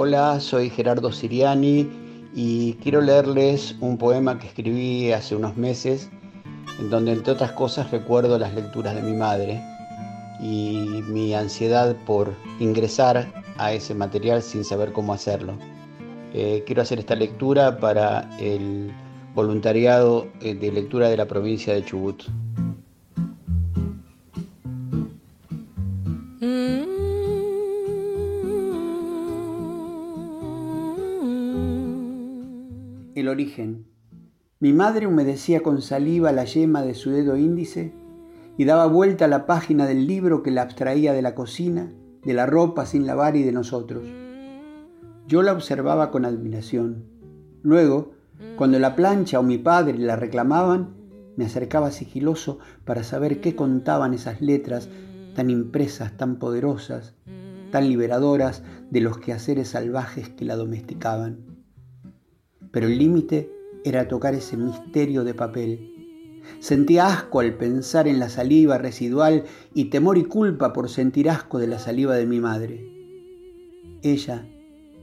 Hola, soy Gerardo Siriani y quiero leerles un poema que escribí hace unos meses, en donde entre otras cosas recuerdo las lecturas de mi madre y mi ansiedad por ingresar a ese material sin saber cómo hacerlo. Eh, quiero hacer esta lectura para el voluntariado eh, de lectura de la provincia de Chubut. Origen. Mi madre humedecía con saliva la yema de su dedo índice y daba vuelta a la página del libro que la abstraía de la cocina, de la ropa sin lavar y de nosotros. Yo la observaba con admiración. Luego, cuando la plancha o mi padre la reclamaban, me acercaba sigiloso para saber qué contaban esas letras tan impresas, tan poderosas, tan liberadoras de los quehaceres salvajes que la domesticaban pero el límite era tocar ese misterio de papel. Sentía asco al pensar en la saliva residual y temor y culpa por sentir asco de la saliva de mi madre. Ella,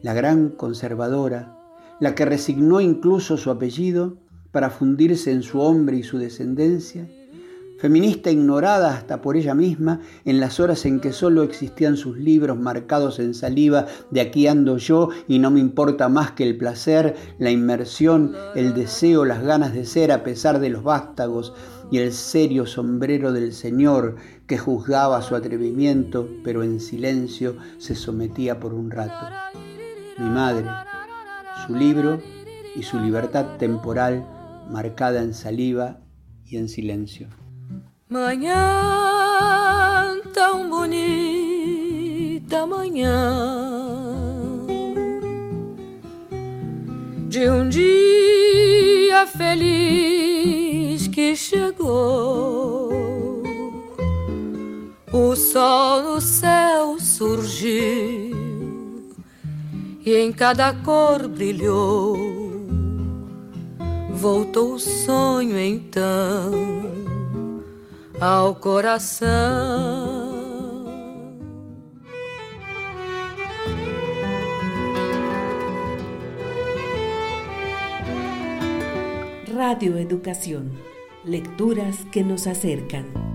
la gran conservadora, la que resignó incluso su apellido para fundirse en su hombre y su descendencia, feminista ignorada hasta por ella misma en las horas en que solo existían sus libros marcados en saliva de aquí ando yo y no me importa más que el placer, la inmersión, el deseo, las ganas de ser a pesar de los vástagos y el serio sombrero del Señor que juzgaba su atrevimiento, pero en silencio se sometía por un rato. Mi madre, su libro y su libertad temporal marcada en saliva y en silencio. Manhã tão bonita, manhã de um dia feliz que chegou. O sol no céu surgiu e em cada cor brilhou. Voltou o sonho então ao coração. Radio Educación, lecturas que nos acercan.